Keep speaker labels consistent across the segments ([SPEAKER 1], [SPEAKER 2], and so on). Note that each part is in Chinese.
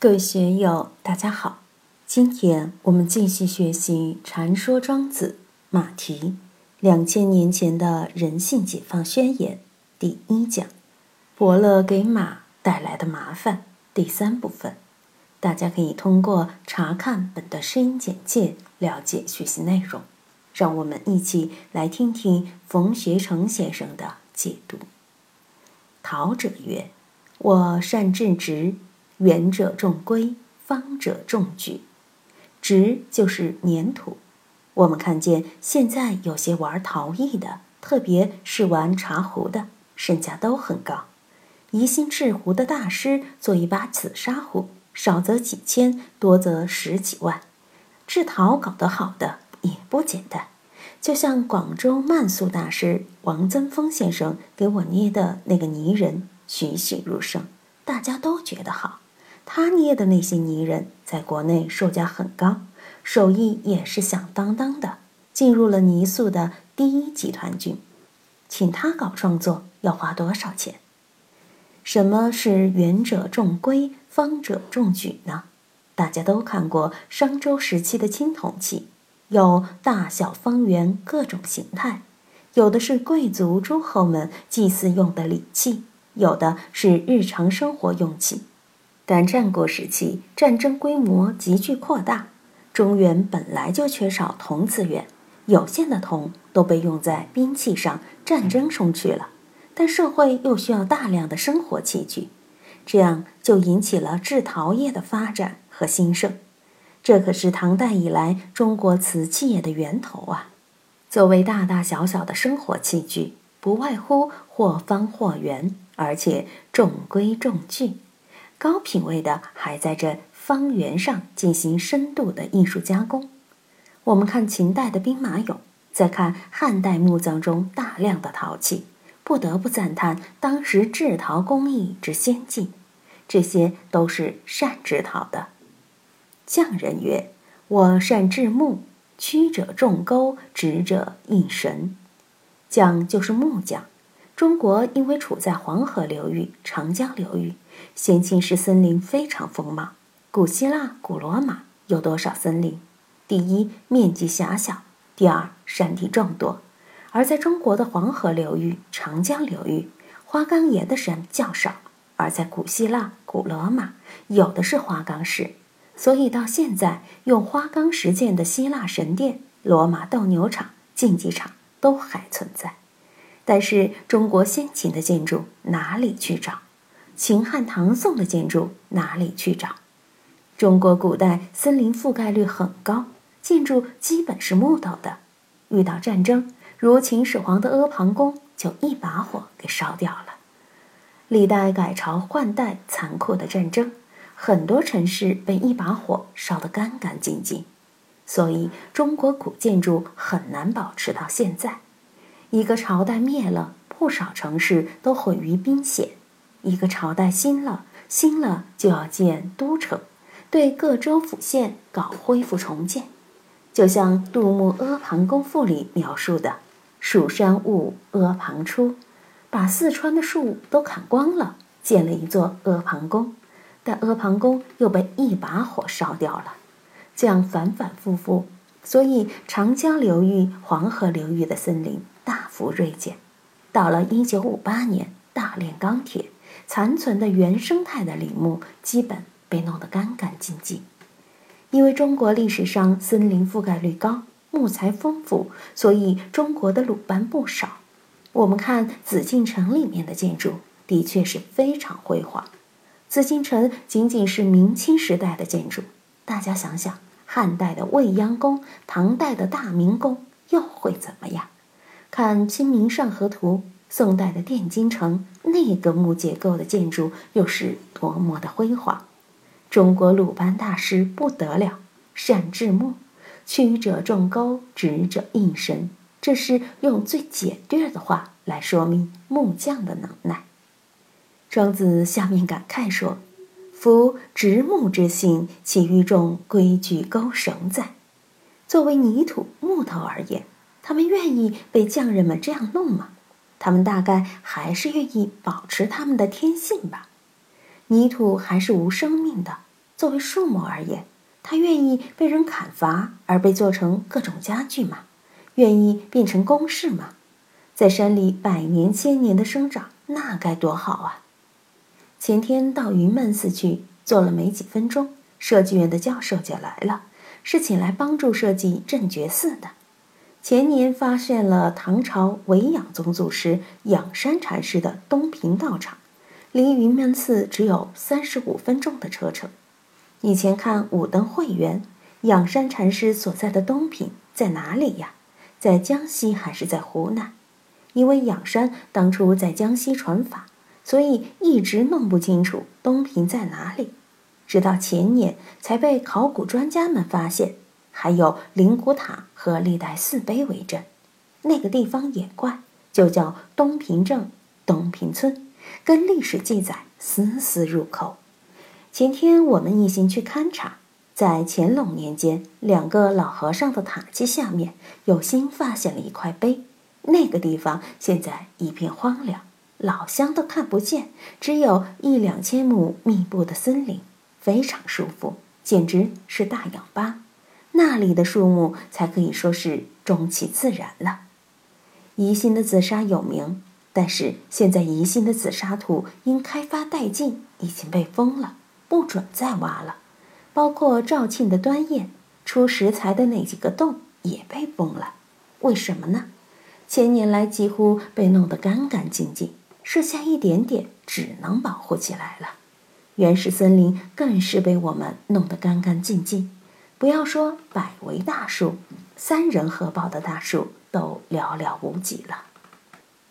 [SPEAKER 1] 各位学友，大家好！今天我们继续学习《禅说庄子》马蹄两千年前的人性解放宣言第一讲“伯乐给马带来的麻烦”第三部分。大家可以通过查看本段声音简介了解学习内容。让我们一起来听听冯学成先生的解读。陶者曰：“我善治直。”圆者重规，方者重矩。直就是粘土。我们看见现在有些玩陶艺的，特别是玩茶壶的，身价都很高。宜兴制壶的大师做一把紫砂壶，少则几千，多则十几万。制陶搞得好的也不简单。就像广州慢速大师王增峰先生给我捏的那个泥人，栩栩如生，大家都觉得好。他捏的那些泥人，在国内售价很高，手艺也是响当当的，进入了泥塑的第一集团军。请他搞创作要花多少钱？什么是圆者重规，方者重矩呢？大家都看过商周时期的青铜器，有大小方圆各种形态，有的是贵族诸侯们祭祀用的礼器，有的是日常生活用器。但战国时期战争规模急剧扩大，中原本来就缺少铜资源，有限的铜都被用在兵器上、战争中去了。但社会又需要大量的生活器具，这样就引起了制陶业的发展和兴盛。这可是唐代以来中国瓷器业的源头啊！作为大大小小的生活器具，不外乎或方或圆，而且重规重矩。高品位的还在这方圆上进行深度的艺术加工。我们看秦代的兵马俑，再看汉代墓葬中大量的陶器，不得不赞叹当时制陶工艺之先进。这些都是善制陶的。匠人曰：“我善制木，曲者重钩，直者应绳。”匠就是木匠。中国因为处在黄河流域、长江流域，先秦时森林非常丰茂。古希腊、古罗马有多少森林？第一，面积狭小；第二，山地众多。而在中国的黄河流域、长江流域，花岗岩的山较少；而在古希腊、古罗马，有的是花岗石。所以到现在，用花岗石建的希腊神殿、罗马斗牛场、竞技场都还存在。但是中国先秦的建筑哪里去找？秦汉唐宋的建筑哪里去找？中国古代森林覆盖率很高，建筑基本是木头的。遇到战争，如秦始皇的阿房宫就一把火给烧掉了。历代改朝换代残酷的战争，很多城市被一把火烧得干干净净，所以中国古建筑很难保持到现在。一个朝代灭了，不少城市都毁于兵险；一个朝代兴了，兴了就要建都城，对各州府县搞恢复重建。就像杜牧《阿房宫赋》里描述的：“蜀山兀，阿房出”，把四川的树都砍光了，建了一座阿房宫，但阿房宫又被一把火烧掉了。这样反反复复，所以长江流域、黄河流域的森林。大幅锐减，到了一九五八年，大炼钢铁，残存的原生态的林木基本被弄得干干净净。因为中国历史上森林覆盖率高，木材丰富，所以中国的鲁班不少。我们看紫禁城里面的建筑，的确是非常辉煌。紫禁城仅仅是明清时代的建筑，大家想想，汉代的未央宫，唐代的大明宫，又会怎么样？看《清明上河图》，宋代的汴京城那个木结构的建筑又是多么的辉煌！中国鲁班大师不得了，善制木，曲者重钩，直者应绳。这是用最简略的话来说明木匠的能耐。庄子下面感慨说：“夫直木之性，岂欲重规矩钩绳哉？”作为泥土、木头而言。他们愿意被匠人们这样弄吗？他们大概还是愿意保持他们的天性吧。泥土还是无生命的，作为树木而言，它愿意被人砍伐而被做成各种家具吗？愿意变成公式吗？在山里百年千年的生长，那该多好啊！前天到云门寺去，坐了没几分钟，设计院的教授就来了，是请来帮助设计镇觉寺的。前年发现了唐朝维养宗祖师仰山禅师的东平道场，离云门寺只有三十五分钟的车程。以前看五灯会员，仰山禅师所在的东平在哪里呀？在江西还是在湖南？因为仰山当初在江西传法，所以一直弄不清楚东平在哪里。直到前年才被考古专家们发现，还有灵骨塔和历代寺碑为证。那个地方也怪，就叫东平镇、东平村，跟历史记载丝丝入扣。前天我们一行去勘察，在乾隆年间，两个老和尚的塔基下面，有新发现了一块碑。那个地方现在一片荒凉，老乡都看不见，只有一两千亩密布的森林，非常舒服，简直是大氧吧。那里的树木才可以说是终其自然了。宜兴的紫砂有名，但是现在宜兴的紫砂土因开发殆尽，已经被封了，不准再挖了。包括肇庆的端砚出石材的那几个洞也被封了，为什么呢？千年来几乎被弄得干干净净，剩下一点点只能保护起来了。原始森林更是被我们弄得干干净净，不要说百围大树，三人合抱的大树都寥寥无几了。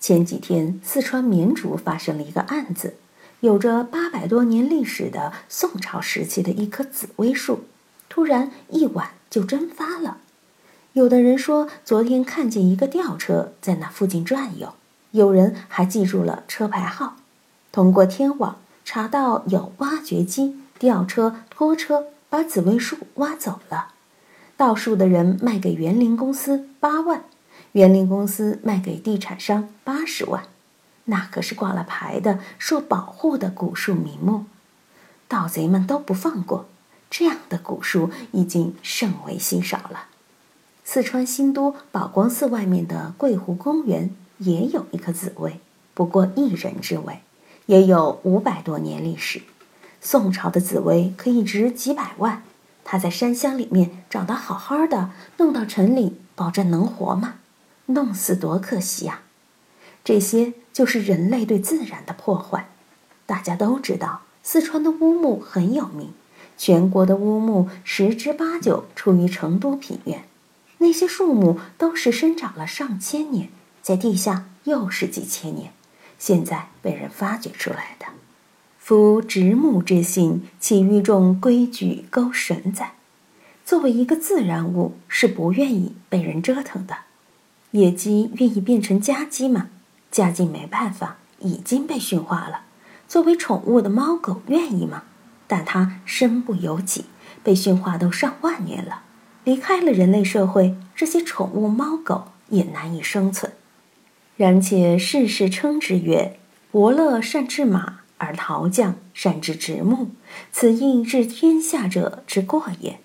[SPEAKER 1] 前几天四川绵竹发生了一个案子，有着八百多年历史的宋朝时期的一棵紫薇树，突然一晚就蒸发了。有的人说，昨天看见一个吊车在那附近转悠，有人还记住了车牌号。通过天网查到有挖掘机、吊车、拖车把紫薇树挖走了。盗树的人卖给园林公司八万，园林公司卖给地产商八十万，那可是挂了牌的、受保护的古树名木。盗贼们都不放过，这样的古树已经甚为稀少了。四川新都宝光寺外面的桂湖公园也有一棵紫薇，不过一人之位，也有五百多年历史。宋朝的紫薇可以值几百万，它在山乡里面长得好好的，弄到城里，保证能活吗？弄死多可惜呀！这些就是人类对自然的破坏。大家都知道，四川的乌木很有名，全国的乌木十之八九出于成都平原。那些树木都是生长了上千年，在地下又是几千年，现在被人发掘出来的。夫植木之性，岂欲重规矩勾绳哉？作为一个自然物，是不愿意被人折腾的。野鸡愿意变成家鸡吗？家鸡没办法，已经被驯化了。作为宠物的猫狗愿意吗？但它身不由己，被驯化都上万年了。离开了人类社会，这些宠物猫狗也难以生存。然且世事称之曰：“伯乐善治马，而陶匠善治直木，此应治天下者之过也。”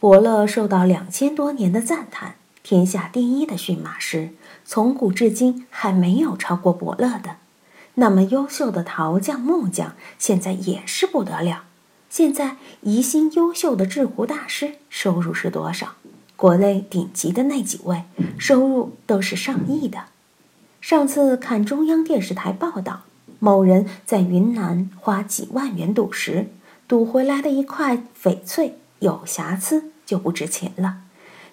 [SPEAKER 1] 伯乐受到两千多年的赞叹，天下第一的驯马师，从古至今还没有超过伯乐的。那么优秀的陶匠、木匠，现在也是不得了。现在宜兴优秀的制壶大师收入是多少？国内顶级的那几位收入都是上亿的。上次看中央电视台报道，某人在云南花几万元赌石，赌回来的一块翡翠有瑕疵就不值钱了。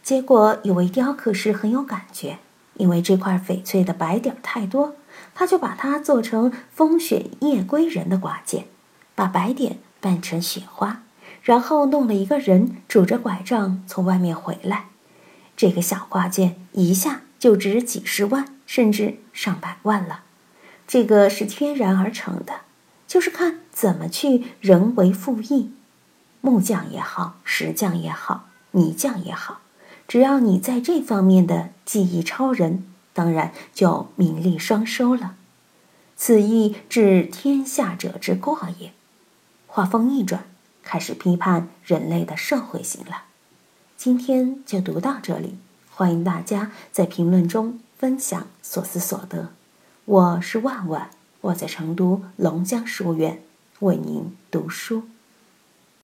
[SPEAKER 1] 结果有位雕刻师很有感觉，因为这块翡翠的白点太多，他就把它做成风雪夜归人的挂件，把白点。扮成雪花，然后弄了一个人拄着拐杖从外面回来。这个小挂件一下就值几十万，甚至上百万了。这个是天然而成的，就是看怎么去人为复议。木匠也好，石匠也好，泥匠也好，只要你在这方面的技艺超人，当然就名利双收了。此亦治天下者之过也。话锋一转，开始批判人类的社会性了。今天就读到这里，欢迎大家在评论中分享所思所得。我是万万，我在成都龙江书院为您读书。